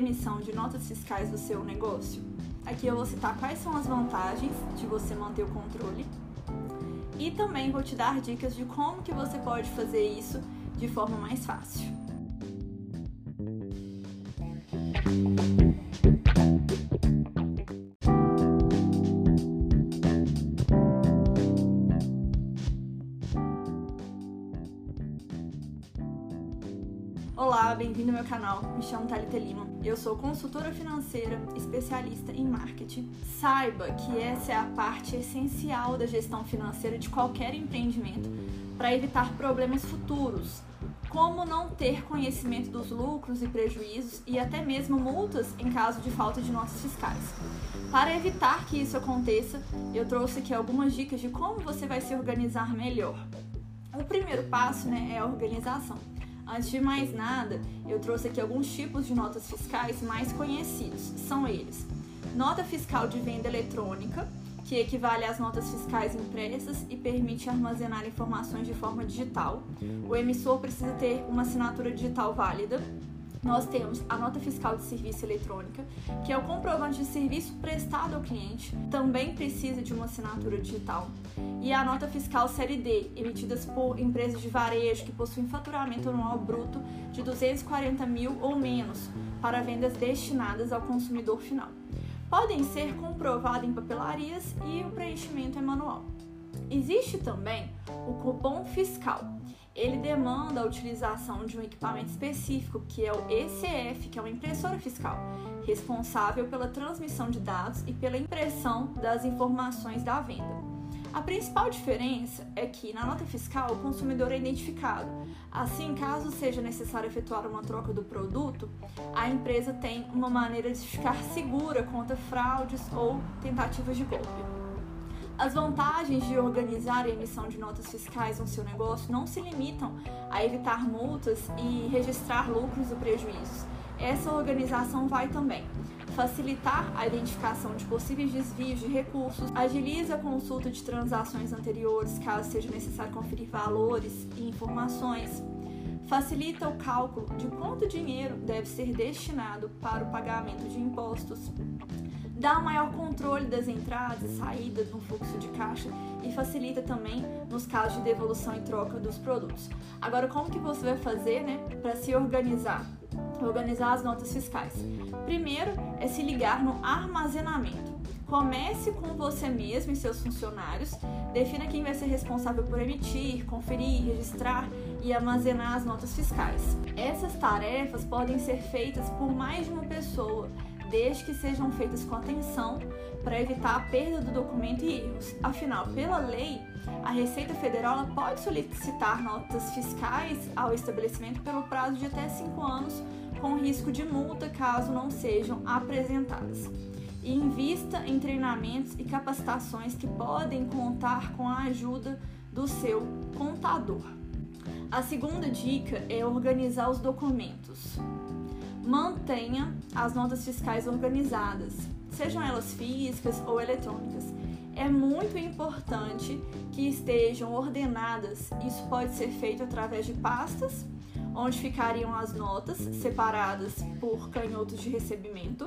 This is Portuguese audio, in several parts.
emissão de notas fiscais do seu negócio? Aqui eu vou citar quais são as vantagens de você manter o controle e também vou te dar dicas de como que você pode fazer isso de forma mais fácil. Olá, bem-vindo ao meu canal. Me chamo Thalita Lima. Eu sou consultora financeira, especialista em marketing. Saiba que essa é a parte essencial da gestão financeira de qualquer empreendimento para evitar problemas futuros, como não ter conhecimento dos lucros e prejuízos e até mesmo multas em caso de falta de notas fiscais. Para evitar que isso aconteça, eu trouxe aqui algumas dicas de como você vai se organizar melhor. O primeiro passo né, é a organização. Antes de mais nada, eu trouxe aqui alguns tipos de notas fiscais mais conhecidos. São eles: nota fiscal de venda eletrônica, que equivale às notas fiscais impressas e permite armazenar informações de forma digital. O emissor precisa ter uma assinatura digital válida nós temos a nota fiscal de serviço eletrônica, que é o comprovante de serviço prestado ao cliente, também precisa de uma assinatura digital, e a nota fiscal série D, emitidas por empresas de varejo que possuem faturamento anual bruto de 240 mil ou menos, para vendas destinadas ao consumidor final. Podem ser comprovadas em papelarias e o preenchimento é manual. Existe também o cupom fiscal, ele demanda a utilização de um equipamento específico, que é o ECF, que é uma impressora fiscal, responsável pela transmissão de dados e pela impressão das informações da venda. A principal diferença é que na nota fiscal o consumidor é identificado. Assim, caso seja necessário efetuar uma troca do produto, a empresa tem uma maneira de ficar segura contra fraudes ou tentativas de golpe. As vantagens de organizar a emissão de notas fiscais no seu negócio não se limitam a evitar multas e registrar lucros ou prejuízos. Essa organização vai também facilitar a identificação de possíveis desvios de recursos, agiliza a consulta de transações anteriores, caso seja necessário conferir valores e informações, facilita o cálculo de quanto dinheiro deve ser destinado para o pagamento de impostos, dá maior controle das entradas e saídas no fluxo de caixa e facilita também nos casos de devolução e troca dos produtos. Agora, como que você vai fazer, né, para se organizar? Organizar as notas fiscais. Primeiro é se ligar no armazenamento. Comece com você mesmo e seus funcionários. Defina quem vai ser responsável por emitir, conferir, registrar e armazenar as notas fiscais. Essas tarefas podem ser feitas por mais de uma pessoa desde que sejam feitas com atenção para evitar a perda do documento e erros. Afinal, pela lei, a Receita Federal pode solicitar notas fiscais ao estabelecimento pelo prazo de até 5 anos, com risco de multa caso não sejam apresentadas. E invista em treinamentos e capacitações que podem contar com a ajuda do seu contador. A segunda dica é organizar os documentos mantenha as notas fiscais organizadas, sejam elas físicas ou eletrônicas. É muito importante que estejam ordenadas. Isso pode ser feito através de pastas, onde ficariam as notas separadas por canhotos de recebimento,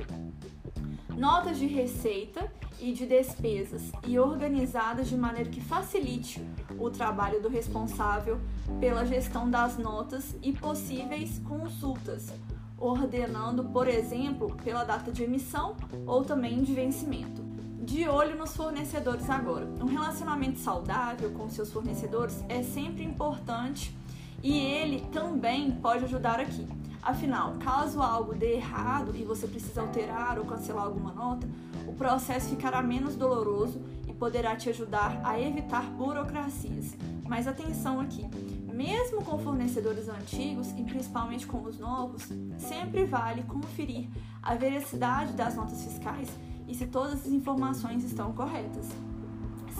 notas de receita e de despesas e organizadas de maneira que facilite o trabalho do responsável pela gestão das notas e possíveis consultas ordenando, por exemplo, pela data de emissão ou também de vencimento. De olho nos fornecedores agora. Um relacionamento saudável com seus fornecedores é sempre importante e ele também pode ajudar aqui. Afinal, caso algo dê errado e você precisa alterar ou cancelar alguma nota, o processo ficará menos doloroso e poderá te ajudar a evitar burocracias. Mas atenção aqui, mesmo com fornecedores antigos e principalmente com os novos, sempre vale conferir a veracidade das notas fiscais e se todas as informações estão corretas.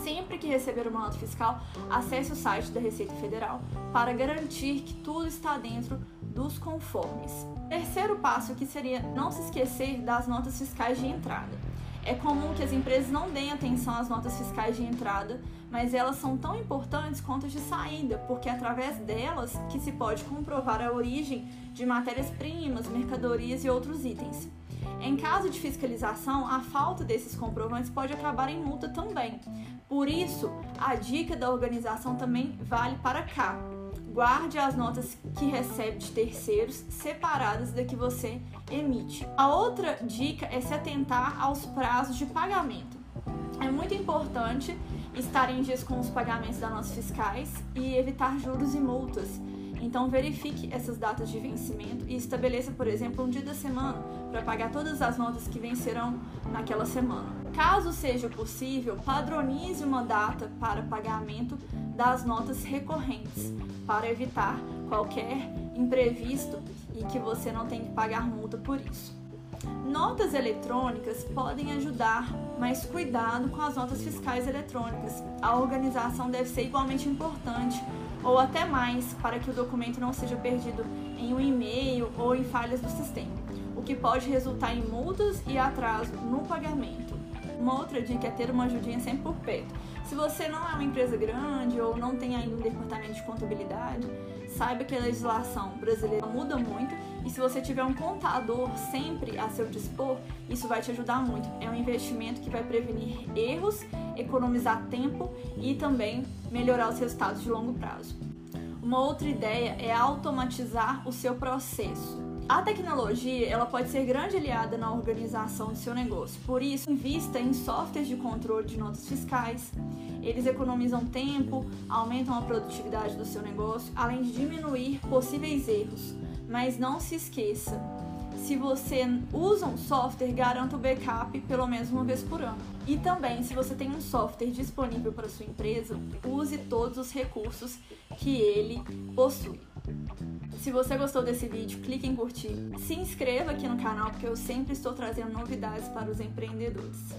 Sempre que receber uma nota fiscal, acesse o site da Receita Federal para garantir que tudo está dentro dos conformes. Terceiro passo aqui seria não se esquecer das notas fiscais de entrada. É comum que as empresas não deem atenção às notas fiscais de entrada, mas elas são tão importantes quanto as de saída, porque é através delas que se pode comprovar a origem de matérias-primas, mercadorias e outros itens. Em caso de fiscalização, a falta desses comprovantes pode acabar em multa também. Por isso, a dica da organização também vale para cá. Guarde as notas que recebe de terceiros separadas da que você emite. A outra dica é se atentar aos prazos de pagamento. É muito importante estar em dias com os pagamentos das notas fiscais e evitar juros e multas. Então verifique essas datas de vencimento e estabeleça, por exemplo, um dia da semana para pagar todas as notas que vencerão naquela semana. Caso seja possível, padronize uma data para pagamento das notas recorrentes, para evitar qualquer imprevisto e que você não tenha que pagar multa por isso. Notas eletrônicas podem ajudar, mas cuidado com as notas fiscais eletrônicas. A organização deve ser igualmente importante ou até mais para que o documento não seja perdido em um e-mail ou em falhas do sistema, o que pode resultar em multas e atraso no pagamento. Uma outra dica é ter uma ajudinha sempre por perto. Se você não é uma empresa grande ou não tem ainda um departamento de contabilidade, saiba que a legislação brasileira muda muito e se você tiver um contador sempre a seu dispor, isso vai te ajudar muito. É um investimento que vai prevenir erros, economizar tempo e também melhorar os resultados de longo prazo. Uma outra ideia é automatizar o seu processo. A tecnologia ela pode ser grande aliada na organização do seu negócio. Por isso, invista em softwares de controle de notas fiscais. Eles economizam tempo, aumentam a produtividade do seu negócio, além de diminuir possíveis erros. Mas não se esqueça, se você usa um software, garanta o backup pelo menos uma vez por ano. E também, se você tem um software disponível para sua empresa, use todos os recursos que ele possui. Se você gostou desse vídeo, clique em curtir. Se inscreva aqui no canal porque eu sempre estou trazendo novidades para os empreendedores.